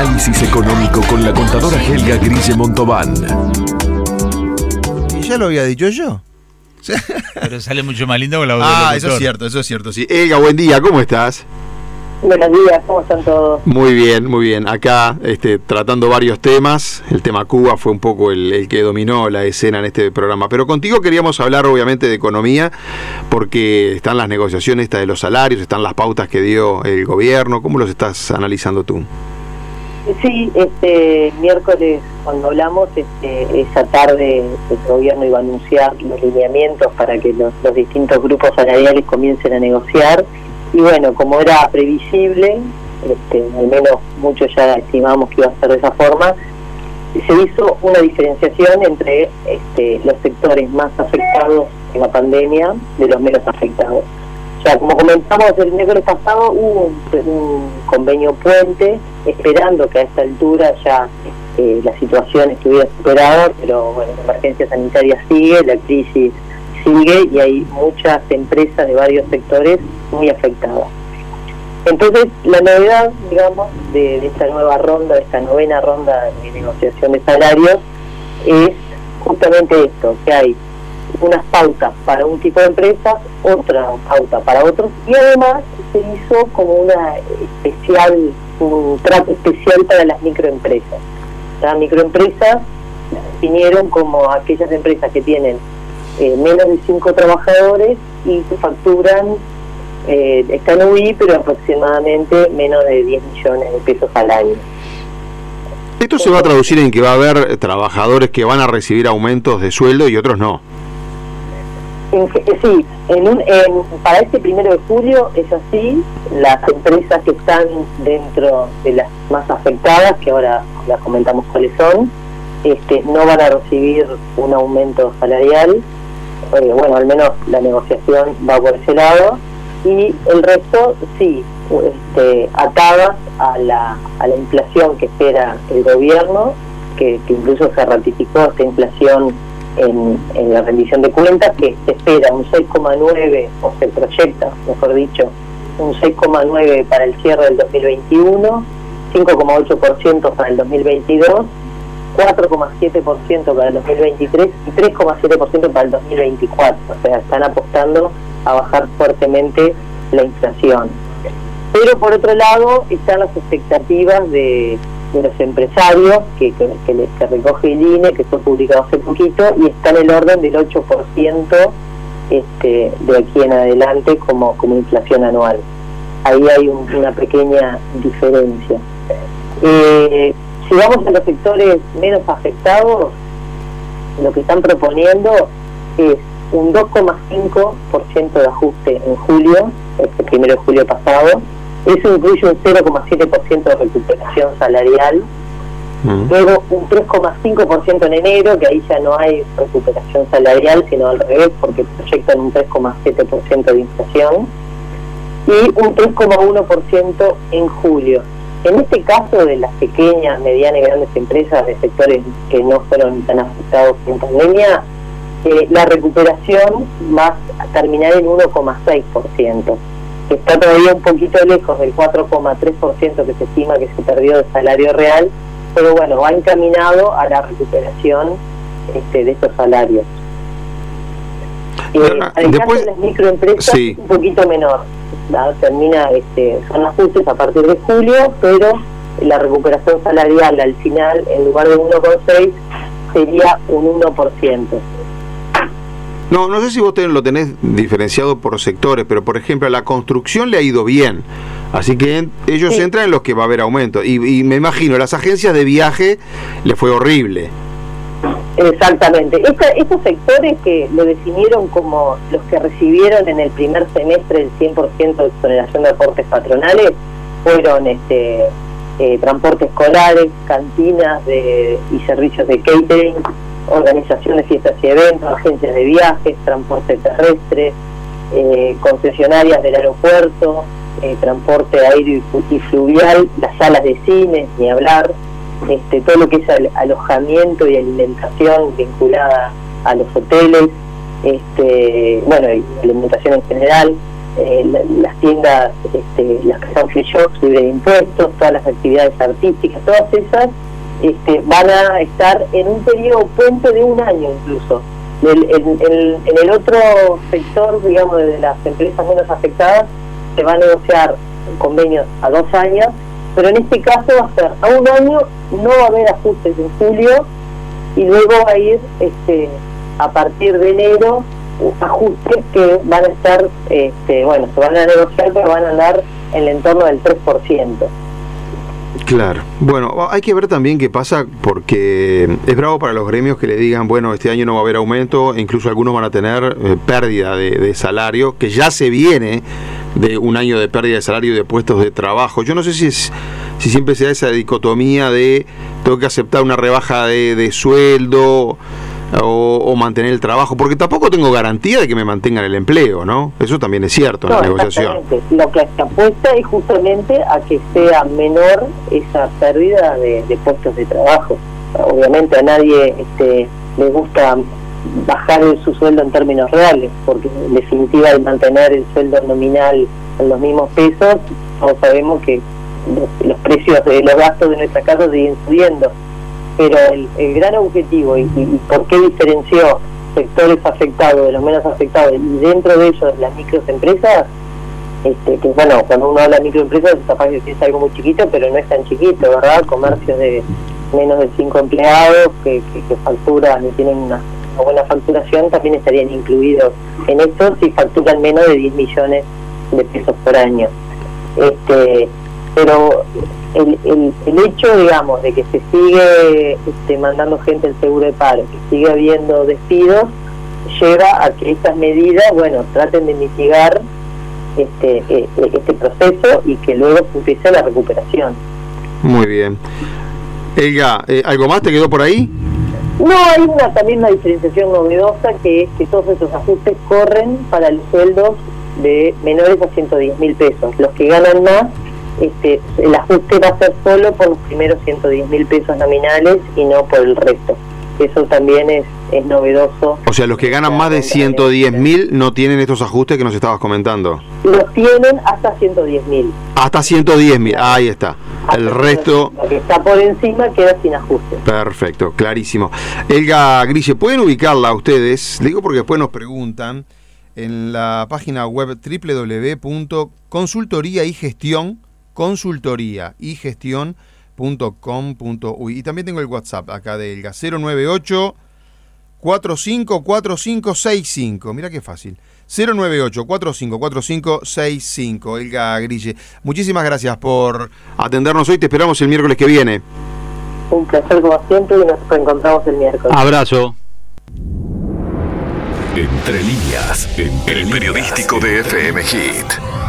Análisis económico con la contadora Helga Grille Montobán. Y ya lo había dicho yo. Pero sale mucho más lindo con la voz del Ah, eso es cierto, eso es cierto, sí. Elga, buen día, ¿cómo estás? Buenos días, ¿cómo están todos? Muy bien, muy bien. Acá este, tratando varios temas. El tema Cuba fue un poco el, el que dominó la escena en este programa. Pero contigo queríamos hablar obviamente de economía, porque están las negociaciones estas de los salarios, están las pautas que dio el gobierno. ¿Cómo los estás analizando tú? Sí, este miércoles cuando hablamos, este, esa tarde el gobierno iba a anunciar los lineamientos para que los, distintos grupos salariales comiencen a negociar. Y bueno, como era previsible, este, al menos muchos ya estimamos que iba a ser de esa forma, se hizo una diferenciación entre este, los sectores más afectados en la pandemia de los menos afectados. O sea, como comentamos el miércoles pasado, hubo un, convenio puente, esperando que a esta altura ya eh, la situación estuviera superada, pero bueno, la emergencia sanitaria sigue, la crisis sigue y hay muchas empresas de varios sectores muy afectadas. Entonces, la novedad, digamos, de, de esta nueva ronda, de esta novena ronda de negociación de salarios, es justamente esto, que hay unas pautas para un tipo de empresas, otra pauta para otros, y además se hizo como una especial, un trato especial para las microempresas. Las microempresas las definieron como aquellas empresas que tienen eh, menos de cinco trabajadores y que facturan, eh, están UI, pero aproximadamente menos de 10 millones de pesos al año. Esto se va a traducir en que va a haber trabajadores que van a recibir aumentos de sueldo y otros no. Que- sí, en un, en- para este primero de julio es así, las empresas que están dentro de las más afectadas, que ahora las comentamos cuáles son, este, no van a recibir un aumento salarial, eh, bueno, al menos la negociación va por ese lado, y el resto sí, este, atadas a la, a la inflación que espera el gobierno, que incluso se ratificó esta inflación en, la rendición de cuentas, que se espera un 6,9, o se proyecta, mejor dicho, un 6,9 para el cierre del 2021, 5,8% para el 2022, 4,7% para el 2023 y 3,7% para el 2024. O sea, están apostando a bajar fuertemente la inflación. Pero por otro lado están las expectativas de, de los empresarios que, que, que, le- que recoge el INE, que fue publicado hace poquito, y está en el orden del 8% este, de aquí en adelante como, como inflación anual. Ahí hay un- una pequeña diferencia. Eh, si vamos a los sectores menos afectados, lo que están proponiendo es un 2,5% de ajuste en julio, este primero de julio pasado. Eso incluye un 0,7% de recuperación salarial, luego un 3,5% en enero, que ahí ya no hay recuperación salarial, sino al revés, porque proyectan un 3,7% de inflación, y un 3,1% en julio. En este caso de las pequeñas, medianas y grandes empresas de sectores que no fueron tan afectados en pandemia, eh, la recuperación va a terminar en 1,6%, que está todavía un poquito lejos del 4,3% que se estima que se perdió de salario real, pero bueno, va encaminado a la recuperación este, de estos salarios. Eh, después- caso de las microempresas, sí. un poquito menor. ¿no? Termina, este, son ajustes a partir de julio, pero la recuperación salarial al final, en lugar de 1,6, sería un 1%. No, no sé si vos ten- lo tenés diferenciado por sectores, pero por ejemplo a la construcción le ha ido bien. Así que en- ellos Sí. entran en los que va a haber aumento. Y, y me imagino, las agencias de viaje le fue horrible. Exactamente. Esta- estos sectores que lo definieron como los que recibieron en el primer semestre el 100% de exoneración de aportes patronales fueron este eh, transporte escolares, cantinas de, y servicios de catering, organización de fiestas y eventos, agencias de viajes, transporte terrestre, eh, concesionarias del aeropuerto, eh, transporte aéreo y fluvial, las salas de cine, ni hablar, este, todo lo que es al- alojamiento y alimentación vinculada a los hoteles, este, bueno, alimentación en general, eh, la- las tiendas, este, las que son free shops, libre de impuestos, todas las actividades artísticas, todas esas este, van a estar en un periodo puente de un año incluso. En el otro sector, digamos, de las empresas menos afectadas, se va a negociar convenios a dos años, pero en este caso va a ser a un año, no va a haber ajustes en julio y luego va a ir este, a partir de enero ajustes que van a estar, este, bueno, se van a negociar, pero van a andar en el entorno del 3%. Claro. Bueno, hay que ver también qué pasa porque es bravo para los gremios que le digan, bueno, este año no va a haber aumento, e incluso algunos van a tener eh, pérdida de, salario, que ya se viene de un año de pérdida de salario y de puestos de trabajo. Yo no sé si es si siempre se da esa dicotomía de tengo que aceptar una rebaja de sueldo o, o mantener el trabajo, porque tampoco tengo garantía de que me mantengan el empleo, ¿no? Eso también es cierto en No, la negociación. Lo que se apuesta es justamente a que sea menor esa pérdida de, de puestos de trabajo. Obviamente a nadie este, le gusta bajar su sueldo en términos reales, porque en definitiva al mantener el sueldo nominal en los mismos pesos, todos sabemos que los, los precios de los gastos de nuestra casa siguen subiendo. Pero el, el gran objetivo y, por qué diferenció sectores afectados de los menos afectados y dentro de ellos las microempresas, este, que bueno, cuando uno habla de microempresas capaz que es algo muy chiquito, pero no es tan chiquito, ¿verdad? Comercios de menos de cinco empleados que, que, que facturan y tienen una, una buena facturación también estarían incluidos en esto si facturan menos de 10 millones de pesos por año. Este, pero el, el, el hecho, digamos, de que se sigue este, mandando gente al seguro de paro, que sigue habiendo despidos, lleva a que estas medidas, bueno, traten de mitigar este, eh, eh, este proceso y que luego empiece la recuperación. Muy bien. Elga, eh, ¿algo más te quedó por ahí? No, hay una también una diferenciación novedosa que es que todos esos ajustes corren para los sueldos de menores a 110 mil pesos. Los que ganan más, este, el ajuste va a ser solo por los primeros 110 mil pesos nominales y no por el resto. Eso también es, es novedoso. O sea, los que ganan más de 110 mil no tienen estos ajustes que nos estabas comentando. Los tienen hasta 110 mil. Hasta 110 mil, ahí está. El resto, Lo que está por encima queda sin ajuste. perfecto, clarísimo. Elga Grille, ¿pueden ubicarla a ustedes? Le digo porque después nos preguntan en la página web www.consultoría y gestión, consultoría y gestión.com.uy. Y también tengo el WhatsApp acá de Elga, 098 454565. Mira qué fácil. 098 454565. Elga Grille. Muchísimas gracias por atendernos hoy. Te esperamos el miércoles que viene. Un placer como siempre y nos reencontramos el miércoles. Abrazo. Entre líneas, entre El líneas. periodístico de FM Hit.